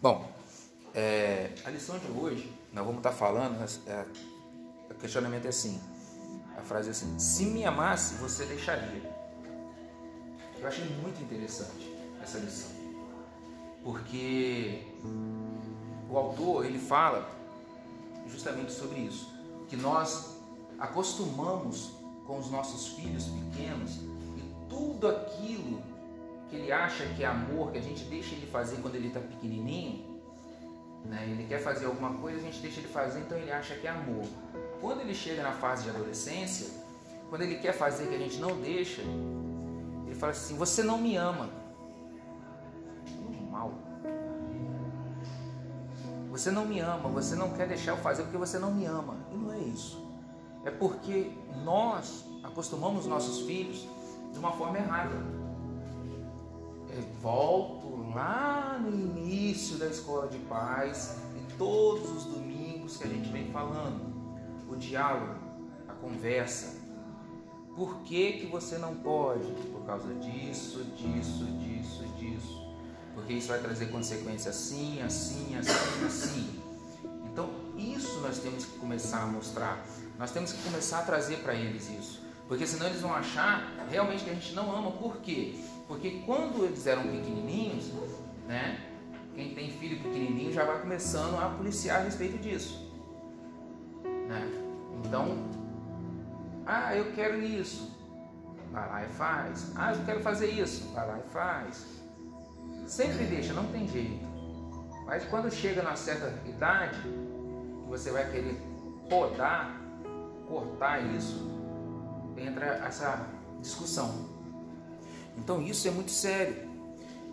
Bom, é, a lição de hoje, nós vamos estar falando, é, o questionamento é assim, a frase é assim, se me amasse, você deixaria. Eu achei muito interessante essa lição, porque o autor, ele fala justamente sobre isso, que nós acostumamos com os nossos filhos pequenos e tudo aquilo que ele acha que é amor, que a gente deixa ele fazer quando ele está pequenininho, né? ele quer fazer alguma coisa, a gente deixa ele fazer, então ele acha que é amor. Quando ele chega na fase de adolescência, quando ele quer fazer que a gente não deixa, ele fala assim: Você não me ama. Normal. Você não me ama, você não quer deixar eu fazer porque você não me ama. E não é isso. É porque nós acostumamos nossos filhos de uma forma errada. Volto lá no início da escola de paz e todos os domingos que a gente vem falando, o diálogo, a conversa. Por que, que você não pode? Por causa disso, disso, disso, disso porque isso vai trazer consequências assim, assim, assim, assim. Então, isso nós temos que começar a mostrar. Nós temos que começar a trazer para eles isso. Porque senão eles vão achar realmente que a gente não ama. Por quê? Porque quando eles eram pequenininhos, né? Quem tem filho pequenininho já vai começando a policiar a respeito disso. Né? Então, ah, eu quero isso. Vai lá e faz. Ah, eu quero fazer isso. Vai lá e faz. Sempre deixa, não tem jeito. Mas quando chega na certa idade, você vai querer podar, cortar isso, entra essa discussão. Então isso é muito sério,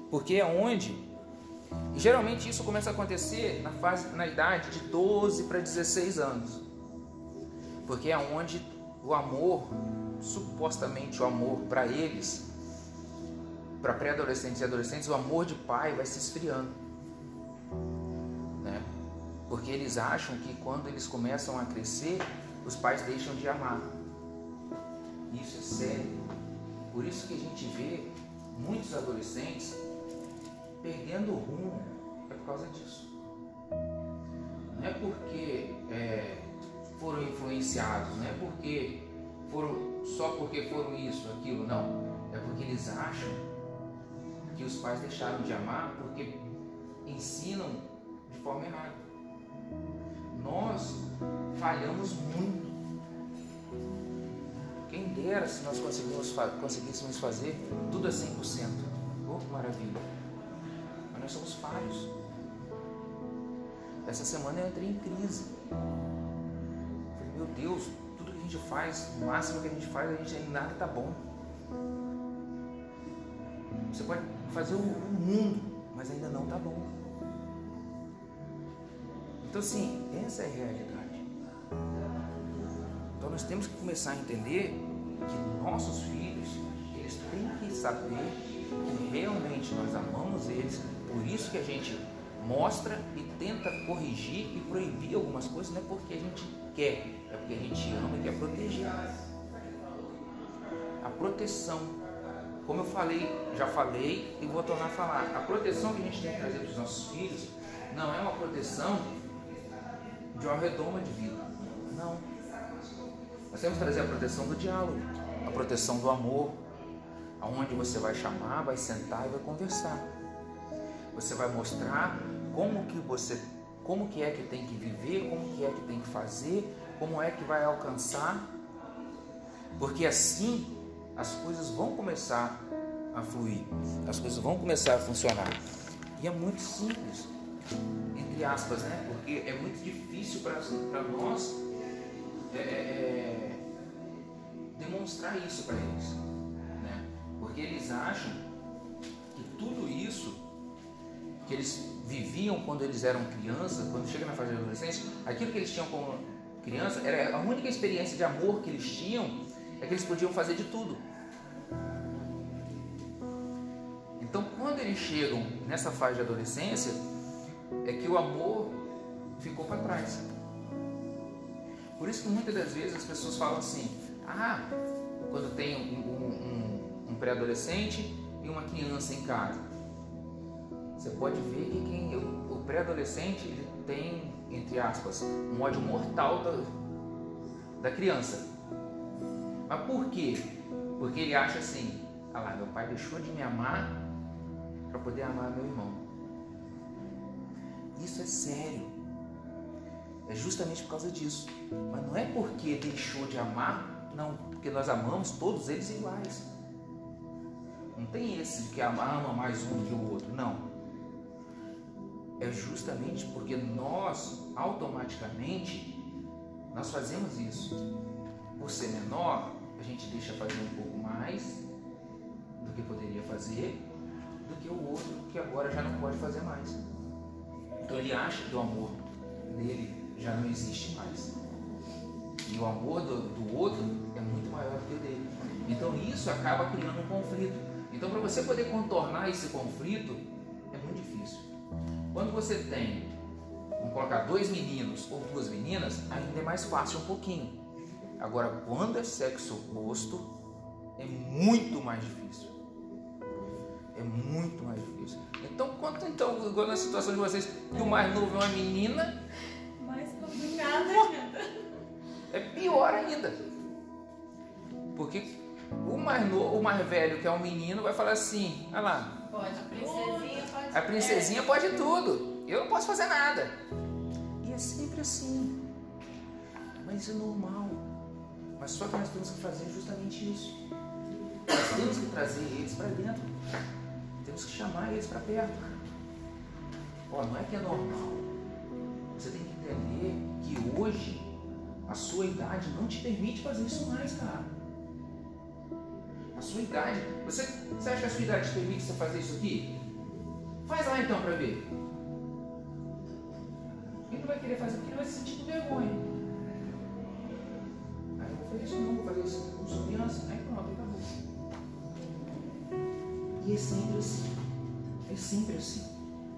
porque é onde geralmente isso começa a acontecer na fase na idade de 12 para 16 anos. Porque é onde o amor, supostamente o amor para eles, para pré-adolescentes e adolescentes, o amor de pai vai se esfriando. Né? Porque eles acham que quando eles começam a crescer, os pais deixam de amar. Isso é sério. Por isso que a gente vê muitos adolescentes perdendo o rumo. É por causa disso. Não é porque é, foram influenciados, não é porque foram só porque foram isso, aquilo, não. É porque eles acham que os pais deixaram de amar porque ensinam de forma errada. Nós falhamos muito. Quem dera se nós conseguíssemos fazer tudo a 100%. Oh, que maravilha. Mas nós somos falhos. Essa semana eu entrei em crise. Falei, meu Deus, tudo que a gente faz, o máximo que a gente faz, a gente nada está bom. Você pode fazer o, mundo, mas ainda não está bom. Então, assim, essa é a realidade. Então, nós temos que começar a entender que nossos filhos, eles têm que saber que realmente nós amamos eles, por isso que a gente mostra e tenta corrigir e proibir algumas coisas, não é porque a gente quer, é porque a gente ama e quer proteger. A proteção como eu falei, já falei e vou tornar a falar, a proteção que a gente tem que trazer para os nossos filhos não é uma proteção de uma redoma de vida. Não. Nós temos que trazer a proteção do diálogo, a proteção do amor, aonde você vai chamar, vai sentar e vai conversar. Você vai mostrar como que você, como que é que tem que viver, como que é que tem que fazer, como é que vai alcançar, porque assim as coisas vão começar a fluir, as coisas vão começar a funcionar. E é muito simples, entre aspas, né? Porque é muito difícil para nós é, é, é, demonstrar isso para eles, né? Porque eles acham que tudo isso que eles viviam quando eles eram crianças, quando chega na fase de adolescência, aquilo que eles tinham como criança era a única experiência de amor que eles tinham é que eles podiam fazer de tudo. Então, quando eles chegam nessa fase de adolescência, é que o amor ficou para trás. Por isso que muitas das vezes as pessoas falam assim: ah, quando tem um, um, um pré-adolescente e uma criança em casa, você pode ver que quem, o, o pré-adolescente tem, entre aspas, um ódio mortal da, da criança. Mas por quê? Porque ele acha assim: ah lá, meu pai deixou de me amar para poder amar meu irmão. Isso é sério. É justamente por causa disso. Mas não é porque deixou de amar, não, porque nós amamos todos eles iguais. Não tem esse que ama mais um que o outro, não. É justamente porque nós automaticamente nós fazemos isso. Por ser menor, a gente deixa fazer um pouco mais do que poderia fazer do que o outro que agora já não pode fazer mais. Então ele acha que o amor dele já não existe mais. E o amor do, do outro é muito maior do que o dele. Então isso acaba criando um conflito. Então para você poder contornar esse conflito é muito difícil. Quando você tem, vamos colocar dois meninos ou duas meninas, ainda é mais fácil um pouquinho. Agora quando é sexo oposto, é muito mais difícil. É muito mais difícil. Então, quanto então, agora na situação de vocês, que o mais novo é uma menina. Mais complicado pior ainda. Porque o mais, novo, o mais velho, que é um menino, vai falar assim: olha lá. Pode, a princesinha pode A princesinha pode tudo. Eu não posso fazer nada. E é sempre assim. Mas é normal. Mas só que nós temos que fazer justamente isso. Nós temos que trazer eles para dentro. Temos que chamar eles para perto. Ó, não é que é normal. Você tem que entender que hoje a sua idade não te permite fazer isso mais, cara. A sua idade. Você, você acha que a sua idade te permite você fazer isso aqui? Faz lá então para ver. Ele não vai querer fazer porque ele vai se sentir com vergonha. Aí eu vou fazer isso não, vou fazer isso com sua criança. Aí pronto, acabou. E é sempre assim. É sempre assim.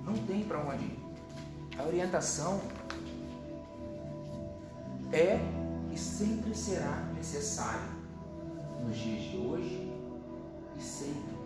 Não tem para onde ir. A orientação é e sempre será necessária nos dias de hoje e. Sempre.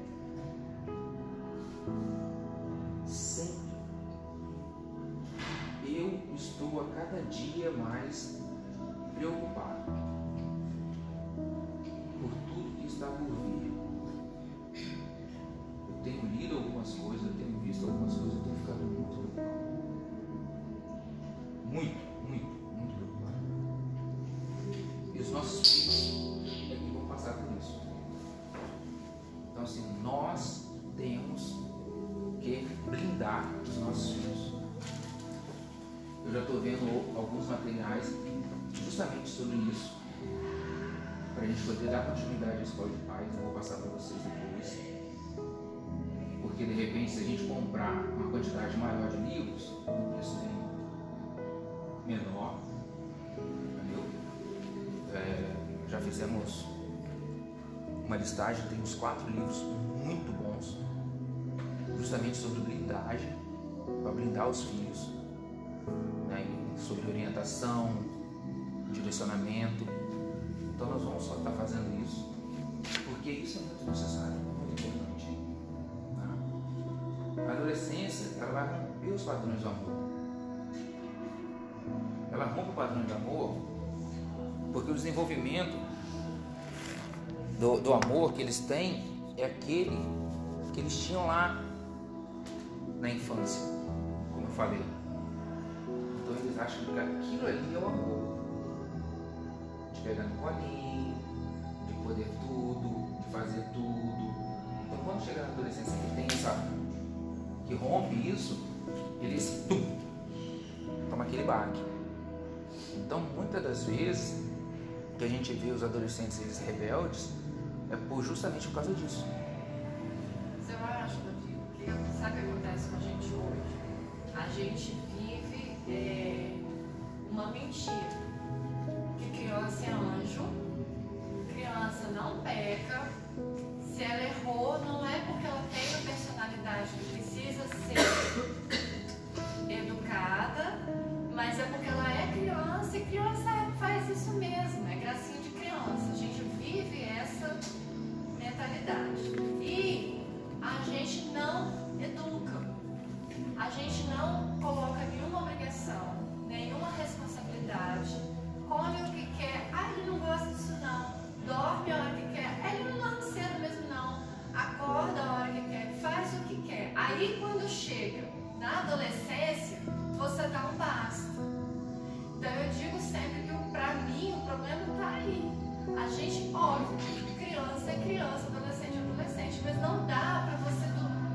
Porque de repente, se a gente comprar uma quantidade maior de livros, o preço vem menor. Entendeu? É, já fizemos uma listagem, tem uns quatro livros muito bons, justamente sobre blindagem, para blindar os filhos, né, sobre orientação, direcionamento. Então nós vamos só estar fazendo isso, porque isso é muito necessário, romper os padrões do amor. Ela rompe o padrão de amor porque o desenvolvimento do, do amor que eles têm é aquele que eles tinham lá na infância, como eu falei. Então eles acham que aquilo ali é o amor. De pegar no colinho, de poder tudo, de fazer tudo. Então quando chega na adolescência que tem essa. que rompe isso, eles tum, toma aquele baque. Então muitas das vezes que a gente vê os adolescentes eles rebeldes é por, justamente por causa disso. Eu acho, Davi, que sabe o que acontece com a gente hoje? A gente vive é, uma mentira. Que criança é anjo, criança não peca. Se ela não Aí quando chega na adolescência, você dá um basta. Então eu digo sempre que para mim o problema está aí. A gente, óbvio, criança é criança, adolescente é adolescente, mas não dá para você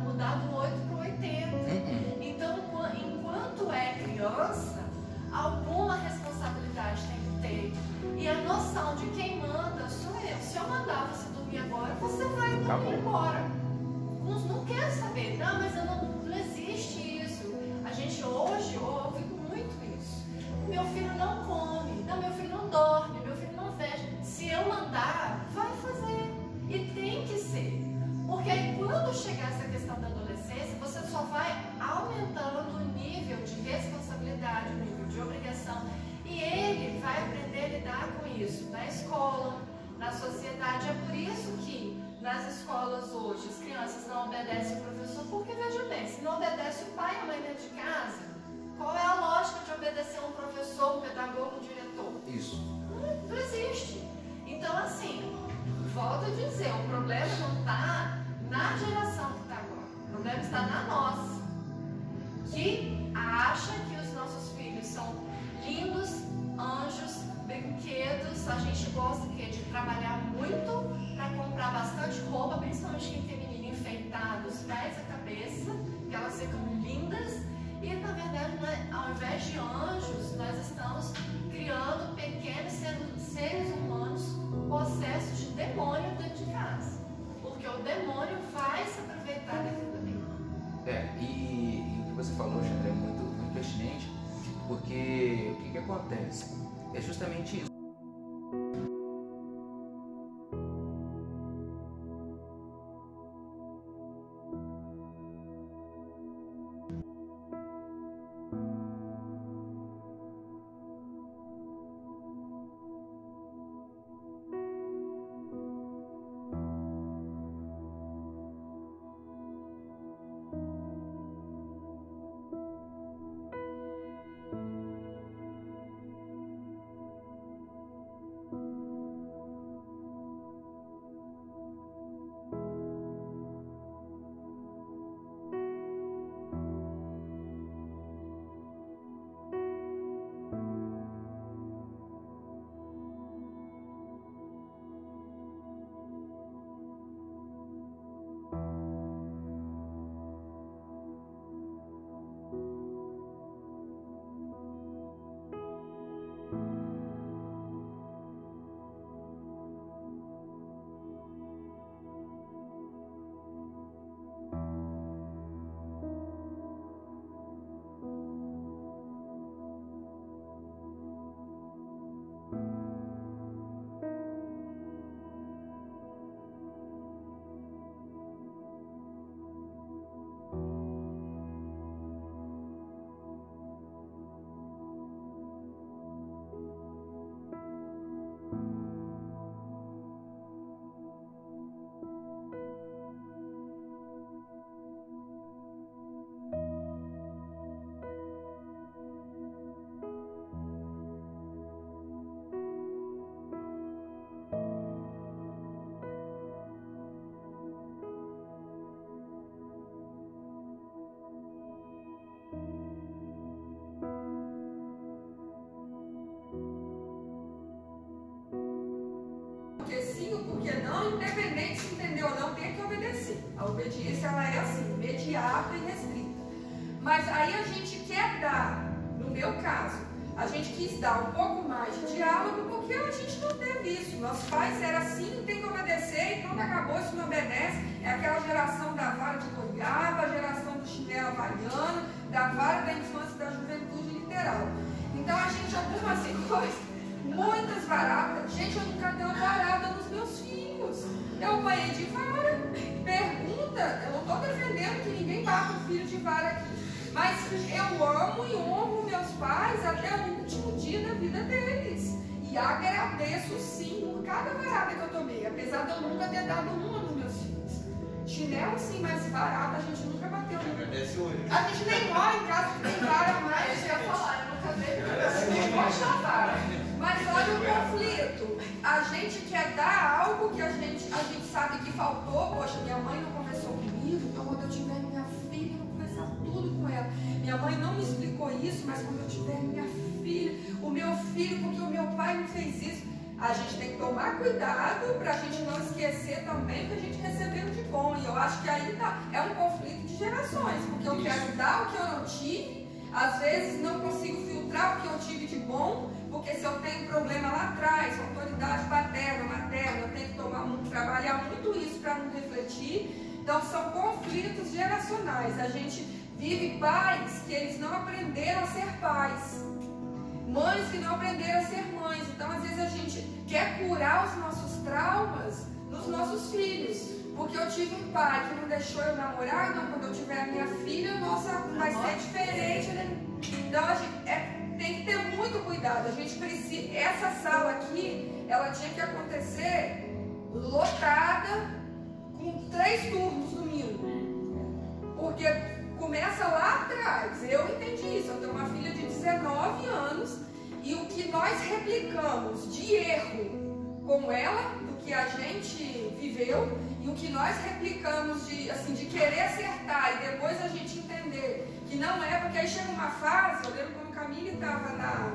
mudar do 8 para o 80. Uhum. Então, enquanto é criança, alguma responsabilidade tem que ter. E a noção de quem manda sou eu. Se eu mandar você dormir agora, você vai dormir Acabou. embora. Quero saber. Não, mas eu não, não existe isso. A gente hoje ouve muito isso. Meu filho não come. Não, meu filho não dorme. Meu filho não veste. Se eu mandar, vai fazer. E tem que ser. Porque aí quando chegar essa questão da adolescência, você só vai aumentando o nível de responsabilidade, o nível de obrigação. E ele vai aprender a lidar com isso na escola, na sociedade. É por isso que nas escolas hoje as crianças não obedecem o professor, porque veja bem, se não obedece o pés à cabeça, que elas ficam lindas. E na verdade, né, ao invés de anjos, nós estamos criando pequenos seres humanos possessos de demônio dentro de casa. Porque o demônio vai se aproveitar daquilo ali. É, e, e, o que você falou, Xandre, é muito, muito pertinente, porque o que, que acontece? É justamente isso. Independente se entendeu ou não, tem que obedecer. A obediência ela é assim, imediata e restrita. Mas aí a gente quer dar, no meu caso, a gente quis dar um pouco mais de diálogo porque a gente não teve isso. Nossos pais eram assim, tem que obedecer e quando acabou isso não obedece. É aquela geração da vara de goiaba, a geração do chinelo havaiano, da vara da infância e da juventude literal. Então a gente algumas coisas, muitas varadas. Gente, eu nunca dei uma varada nos meus filhos. Eu apanhei de vara. Pergunta, eu não estou defendendo que ninguém bata o filho de vara aqui. Mas eu amo e honro meus pais até o último dia da vida deles. E agradeço sim por cada varada que eu tomei, apesar de eu nunca ter dado uma dos meus filhos. Chinelo sim, mas varada a gente nunca bateu. bateu. Agradece hoje. A gente nem mora em casa que tem vara mais. Eu ia falar, eu nunca pode dar vara. Mas olha o conflito. A gente quer dar algo que a gente, a gente sabe que faltou. Poxa, minha mãe não conversou comigo, então quando eu tiver minha filha, eu vou conversar tudo com ela. Minha mãe não me explicou isso, mas quando eu tiver minha filha, o meu filho, porque o meu pai não fez isso. A gente tem que tomar cuidado para a gente não esquecer também que a gente recebeu de bom. E eu acho que aí tá, é um conflito de gerações, porque eu quero dar o que eu não tive, às vezes não consigo filtrar o que eu tive de bom, porque se eu tenho problema lá atrás, autoridade paterna, materna, eu tenho que tomar muito, trabalhar muito isso para não refletir. Então são conflitos geracionais. A gente vive pais que eles não aprenderam a ser pais. Mães que não aprenderam a ser mães. Então, às vezes, a gente quer curar os nossos traumas nos nossos filhos. Porque eu tive um pai que não deixou eu namorar, não, quando eu tiver a minha filha, nossa, vai ser diferente. Né? Então, a gente é, tem que ter muito cuidado. A gente precisa. Essa sala aqui, ela tinha que acontecer lotada com três turnos domingo. Porque começa lá atrás. Eu entendi isso. Eu tenho uma filha de 19 anos e o que nós replicamos de erro com ela, que a gente viveu, e o que nós replicamos de, assim, de querer acertar e depois a gente entender que não é, porque aí chega uma fase, eu lembro quando Camille estava na,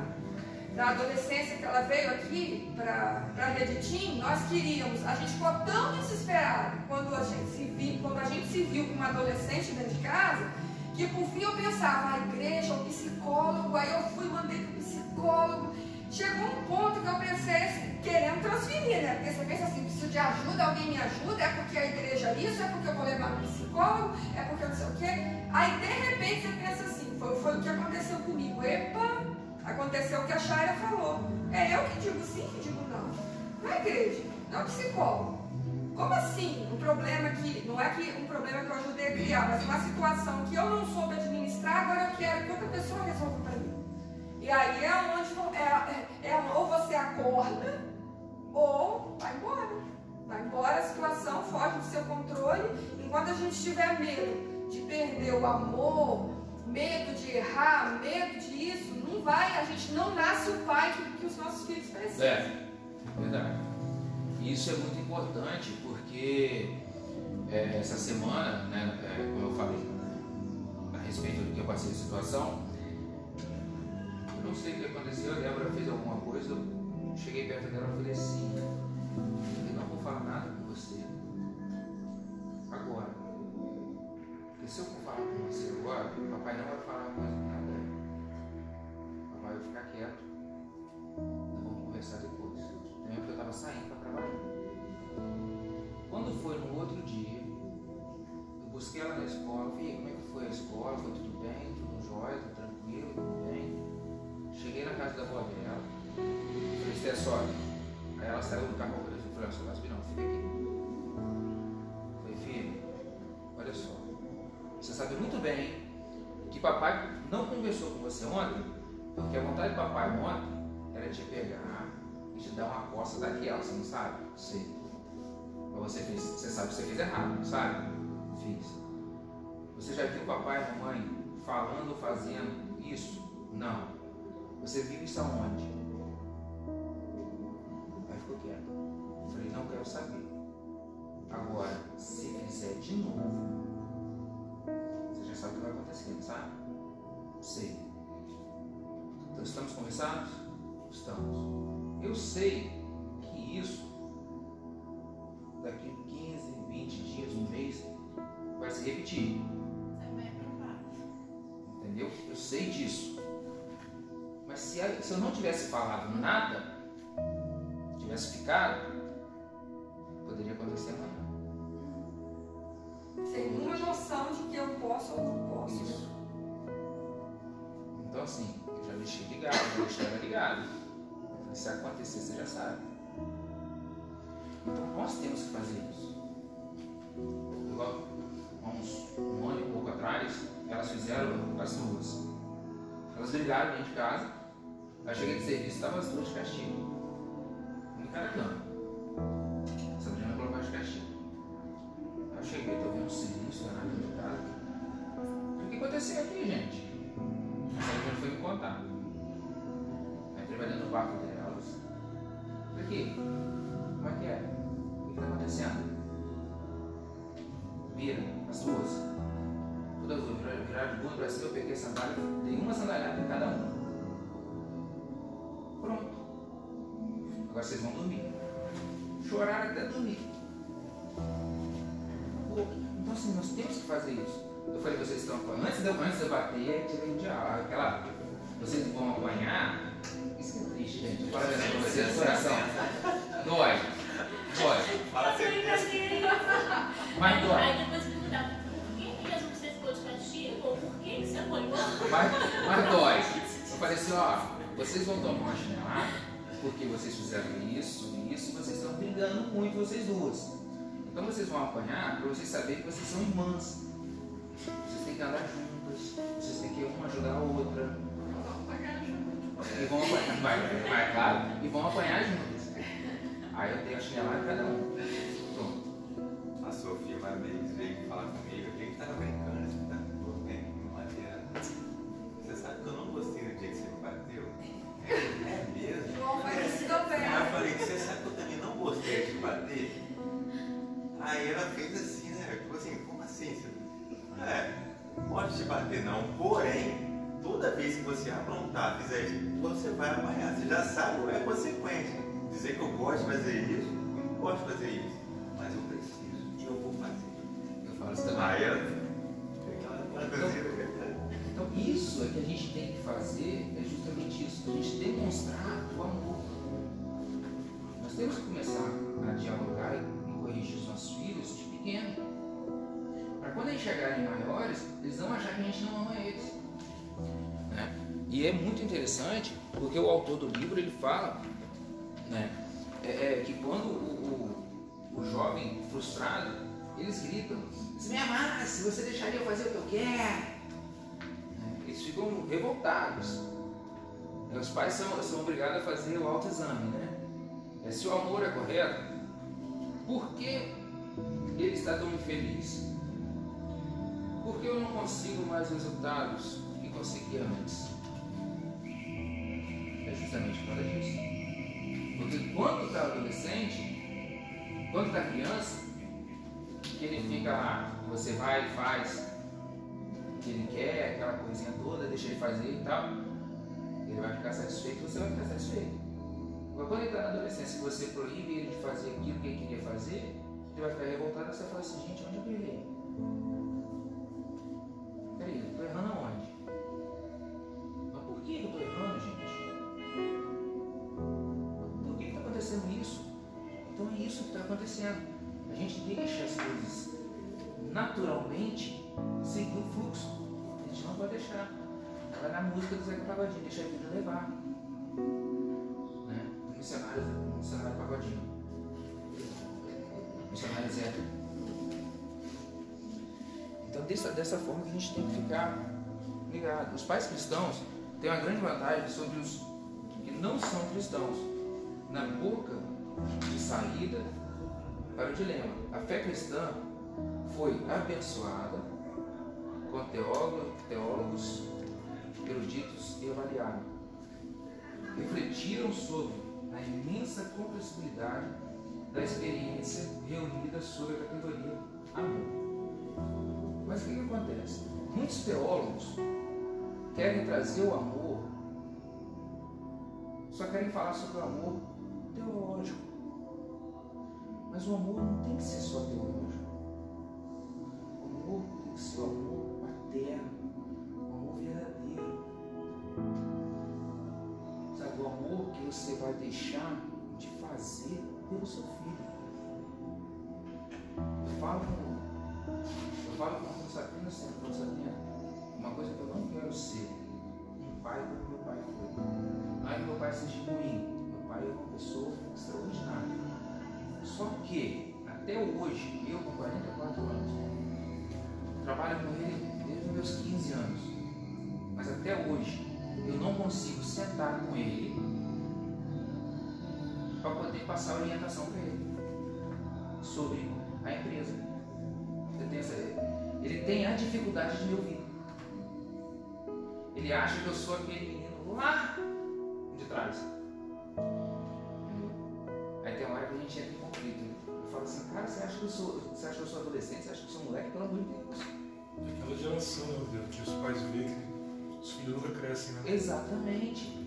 na adolescência que ela veio aqui para a Rede nós queríamos, a gente ficou tão desesperado quando a gente se viu, quando a gente se viu com uma adolescente dentro de casa, que por fim eu pensava, a igreja, o psicólogo, aí eu fui, mandei para o psicólogo. Chegou um ponto que eu pensei querendo transferir, né? Porque você pensa assim, preciso de ajuda, alguém me ajuda, é porque a igreja é isso, é porque eu vou levar no psicólogo, é porque eu não sei o quê. Aí de repente você pensa assim, foi, foi o que aconteceu comigo. Epa, aconteceu o que a Shaira falou. É eu que digo sim, que digo não. Não é igreja, não é psicólogo. Como assim? Um problema que, não é que um problema que eu ajudei a criar, mas uma situação que eu não soube administrar, agora eu quero que outra pessoa resolva para mim. E aí é onde é, é, é, ou você acorda, ou vai embora. Vai embora, a situação foge do seu controle. Enquanto a gente tiver medo de perder o amor, medo de errar, medo disso, não vai, a gente não nasce o pai que, que os nossos filhos precisam. É, verdade. Isso é muito importante porque é, essa semana, né, é, como eu falei né, a respeito do que eu passei a situação, não sei o que aconteceu, a Débora fez alguma coisa, eu cheguei perto dela e falei assim, eu não vou falar nada com você agora. Porque se eu for falar com você agora, papai não vai falar mais nada. Papai vai ficar quieto. Então vamos conversar depois. Também porque eu estava saindo para trabalhar. Quando foi no outro dia, eu busquei ela na escola, vi como é que foi a escola, foi tudo bem, tudo jóia, tudo tranquilo. Cheguei na casa da avó dela, falei, Esté, sogra. Aí ela saiu do carro, eu falei, não, seu não, fica aqui. Falei, filho, olha só, você sabe muito bem que papai não conversou com você ontem, porque a vontade do papai ontem era te pegar e te dar uma coça daquela, você não sabe? Sei. Mas você fez, você sabe que você fez errado, não sabe? Fiz. Você já viu papai e mamãe falando fazendo isso? Não. Você viu isso aonde? Aí ficou quieto. Falei, não quero saber. Agora, se fizer de novo, você já sabe o que vai acontecer, não sabe? Sei. Então estamos conversados? Estamos. Eu sei que isso se, eu não tivesse falado nada, tivesse ficado, poderia acontecer amanhã. Sem uma noção de que eu posso ou não posso. Isso. Então assim, eu já deixei ligado, já deixei ela ligado. Se acontecer, você já sabe. Então nós temos que fazer isso. Igual, há uns um ano e pouco atrás, elas fizeram as duas. Elas brigaram dentro de casa. Aí cheguei de serviço, estavam as duas de castigo. Um em cada Agora vocês vão dormir. Choraram até dormir. Então assim, nós temos que fazer isso. Eu falei, vocês estão antes de, antes de eu bater, tirei de aquela. Vocês vão apanhar. Isso que é triste, gente. Fala a verdade pra vocês, coração. Dói. Dói. Fala. Mas dói. Aí depois perguntava, por que mesmo você ficou de? Ou por que você apanhou? Mas dói. Eu falei assim, ó, vocês vão tomar uma chinelada porque vocês fizeram isso isso, vocês estão brigando muito, vocês duas. Então vocês vão apanhar para vocês saberem que vocês são irmãs. Vocês têm que andar juntas, vocês têm que uma ajudar a outra. E vão apanhar, vai, vai, claro, e vão apanhar juntas. Aí eu tenho a chinelada cada um. Pronto. A Sofia uma vez veio falar comigo, a gente tava brincando, assim, tá tudo bem, Mariana. Você sabe que eu não gostei do dia que você me bateu? É mesmo? Aí eu falei, você sabe que eu também não gostei de te bater? Aí ela fez assim, né? Tipo assim, como assim? Você... É, não pode te bater não, porém, toda vez que você aprontar, fizer isso, você vai apanhar. Você já sabe qual é a consequência. Dizer que eu gosto de fazer isso, eu não gosto de fazer isso. Mas eu preciso e eu vou fazer. Eu falo isso também. Aí ela temos que começar a dialogar e corrigir os nossos filhos de pequeno. Para quando eles chegarem maiores, eles não achar que a gente não ama eles. Né? E é muito interessante, porque o autor do livro ele fala né, é, é, que quando o, o, o jovem frustrado, eles gritam, se me amasse, você deixaria eu fazer o que eu quero? Né? Eles ficam revoltados. Os pais são, são obrigados a fazer o autoexame, né? É, se o amor é correto, por que ele está tão infeliz? Por que eu não consigo mais resultados que conseguia antes? É justamente por causa disso. Porque quando está adolescente, quando está criança, que ele fica você vai e faz o que ele quer, aquela coisinha toda, deixa ele fazer e tal, ele vai ficar satisfeito, você vai ficar satisfeito. Mas quando ele está na adolescência e você proíbe ele de fazer aquilo que ele queria fazer, ele vai ficar revoltado e você fala assim, gente, onde eu errei? Peraí, eu estou errando aonde? Mas por que eu estou errando, gente? Por que está acontecendo isso? Então é isso que está acontecendo. A gente deixa as coisas naturalmente seguir o fluxo. A gente não pode deixar. Ela na música do Zeca Pagodinho, deixa a vida levar. Né? O missionário, Pagodinho. Missionário Zé. Então dessa, dessa forma que a gente tem que ficar ligado. Os pais cristãos têm uma grande vantagem sobre os que não são cristãos. Na boca de saída para o dilema. A fé cristã foi abençoada com teólogos, teólogos eruditos e avaliaram. Refletiram sobre a imensa complexidade da experiência reunida sob a categoria amor. Mas o que, que acontece? Muitos teólogos querem trazer o amor, só querem falar sobre o amor teológico. Mas o amor não tem que ser só teológico. O amor tem que ser o amor materno, você vai deixar de fazer pelo seu filho. Eu falo com, eu falo com a Constantina sempre, Constantina, uma coisa que eu não quero ser um pai como meu pai foi. Não é que meu pai seja ruim, meu pai é uma pessoa extraordinária. Só que, até hoje, eu com 44 anos, trabalho com ele desde os meus 15 anos. Mas até hoje, eu não consigo sentar com ele para poder passar orientação para ele sobre a empresa. Essa- ele tem a dificuldade de me ouvir. Ele acha que eu sou aquele menino lá de trás. Aí tem uma hora que a gente entra em conflito. Eu falo assim, cara, você acha que eu sou, você acha que eu sou adolescente? Você acha que eu sou moleque? Pelo amor de Deus. Aquela geração, né, Deus, que os pais veem que os filhos nunca crescem, né? Exatamente.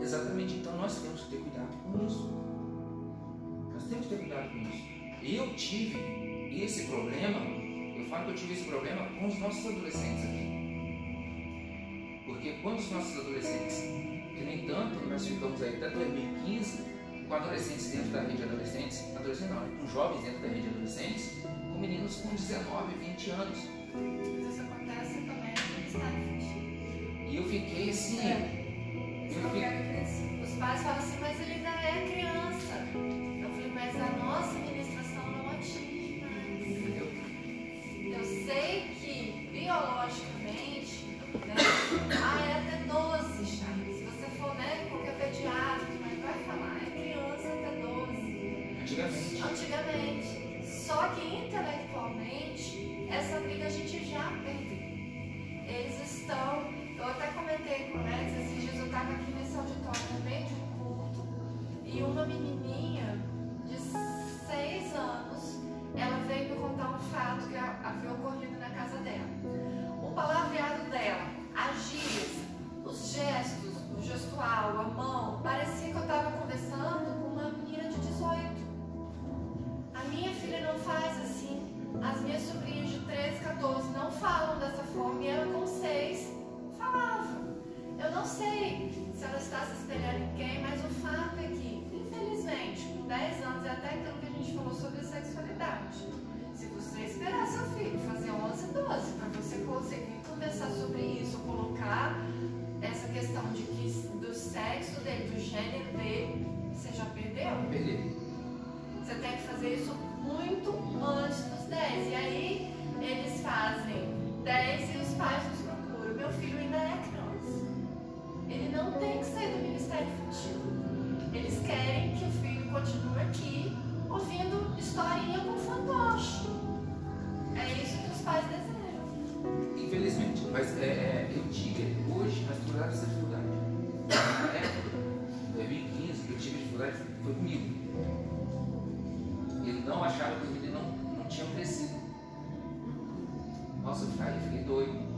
Exatamente. Então nós temos que ter cuidado com isso. Nós temos que ter cuidado com isso. Eu tive esse problema, eu falo que eu tive esse problema com os nossos adolescentes aqui. Porque quando os nossos adolescentes, que nem tanto, nós ficamos aí até 2015, com adolescentes dentro da rede de adolescentes, adolescentes não, com jovens dentro da rede de adolescentes, com meninos com 19, 20 anos. Mas isso acontece também no. E eu fiquei assim, Isso fiquei- quero crescer. Os pais falam assim, mas ele ainda é criança. Eu falei, mas a nossa gente falou sobre sexualidade. Se você esperar seu filho fazer 11, 12, para você conseguir conversar sobre isso, colocar essa questão de que do sexo dele, do gênero dele, você já perdeu. Perder. Você tem que fazer isso muito antes dos 10. E aí eles fazem 10 e os pais nos procuram. Meu filho ainda é criança. Ele não tem que sair do Ministério Infantil. Eles querem que o filho continue aqui ouvindo historinha com fantoche. É isso que os pais desejam. Infelizmente, mas é, é, eu tive, hoje nós tivemos essa dificuldade. Na época, em 2015, que eu tive dificuldade foi comigo. Ele não achava que os meninos não, não tinham crescido. Nossa, eu fiquei, fiquei doido.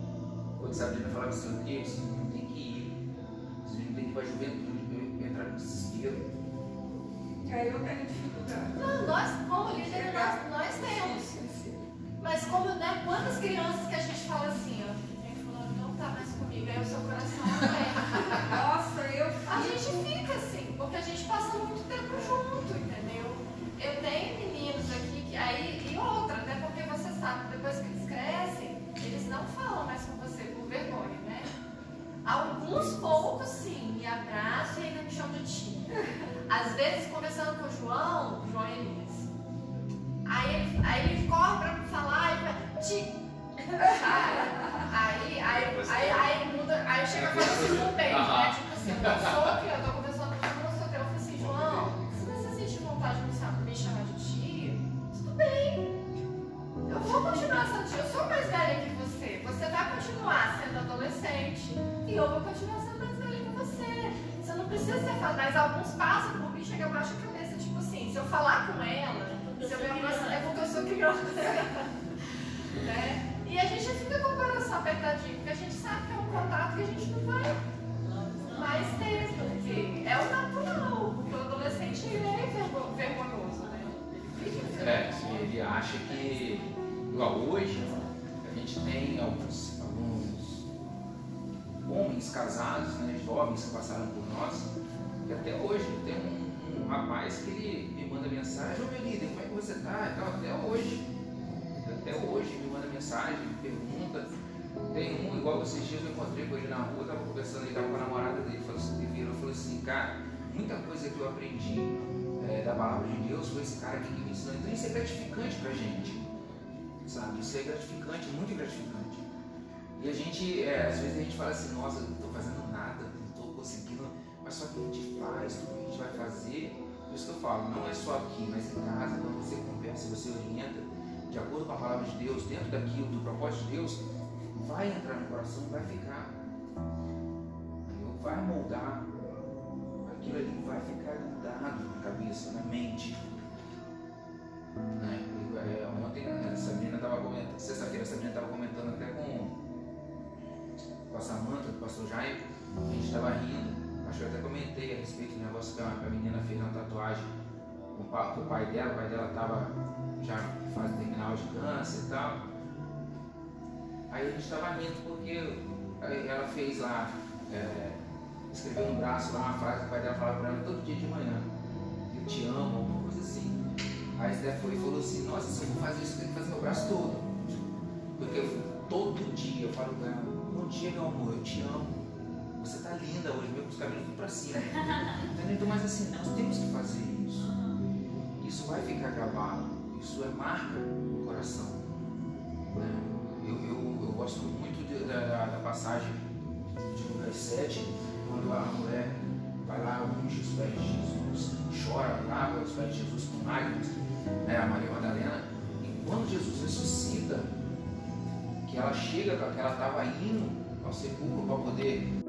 Quando Sabrina falava assim, Deus, menino tem que ir. Esse menino tem que ir para a juventude, entrar no desespero. Dificuldade. Não, nós, como líderes, nós, nós temos. Mas como, né, quantas crianças que a gente fala assim, ó, vem fulano não tá mais comigo, aí o seu coração aperta. Às vezes, conversando com o João, João Elias, aí ele, aí ele corre pra falar e ti. Aí, aí, aí, aí, aí muda, aí chega a fazer assim um beijo, né? Tipo assim, eu não sou que eu tô conversando com o João, eu não sou que eu falei assim, João, se você sentir vontade de me chamar- de tia, tudo bem. Eu vou continuar sendo tia, eu sou mais velha que você. Você vai continuar sendo adolescente e eu vou continuar sendo mais velha que você. Precisa ser fácil, mas alguns passam por mim, chega abaixo a cabeça, tipo assim, se eu falar com ela, se eu uma coisa, é porque eu sou criança. né? E a gente fica com o coração apertadinho, porque a gente sabe que é um contato que a gente não vai mais ter, porque é o natural, porque o adolescente ele é vergo- vergonhoso, né? É, sim, ele acha que, igual hoje, a gente tem alguns, alguns homens casados, né, jovens que passaram por nós, que até hoje tem um, um rapaz que ele me manda mensagem, ô meu líder, como é que você tá? Então, até hoje, até hoje me manda mensagem, me pergunta. Tem um, igual esses dias eu encontrei com ele na rua, tava conversando, ele tava com a namorada dele, falou ele virou e falou assim, cara, muita coisa que eu aprendi é, da palavra de Deus foi esse cara aqui que me ensinou. Então isso é gratificante pra gente. Sabe? Isso é gratificante, muito gratificante. E a gente, é, às vezes a gente fala assim, nossa, não estou fazendo nada, não estou conseguindo, mas só que a gente faz, tudo que a gente vai fazer, por isso que eu falo, não é só aqui, mas em casa, quando você conversa, você orienta, de acordo com a palavra de Deus, dentro daquilo, do propósito de Deus, vai entrar no coração, vai ficar. moldar. Aquilo ali vai ficar grudado na cabeça, na mente. Né? É, ontem, essa menina estava comentando, sexta-feira, essa menina estava comentando até com, com a Samanta, do pastor Jaime, a gente estava rindo, acho que eu até comentei a respeito do negócio que a, menina fez na tatuagem com o pai dela, o pai dela estava já em fase terminal de câncer e tal. Aí a gente estava rindo porque ela fez lá, é, escreveu no braço lá uma frase que o pai dela falava para ela todo dia de manhã. Eu te amo, alguma coisa assim. Aí Zé foi e falou assim, nossa, se eu for fazer isso, eu tenho que fazer meu braço todo. Porque eu, todo dia eu falo para ela, bom dia meu amor, eu te amo. Você tá linda hoje, meus cabelos tudo para cima. Entendeu? Mas assim, nós temos que fazer isso. Isso vai ficar gravado. Isso é marca no coração. Né? Eu, eu, eu gosto muito de, da, da, passagem de Lucas 7, quando a mulher vai lá, unge os pés de Jesus, chora, lava os pés de Jesus com lágrimas, né, a Maria Madalena. E quando Jesus ressuscita, que ela chega, que ela estava indo ao sepulcro para poder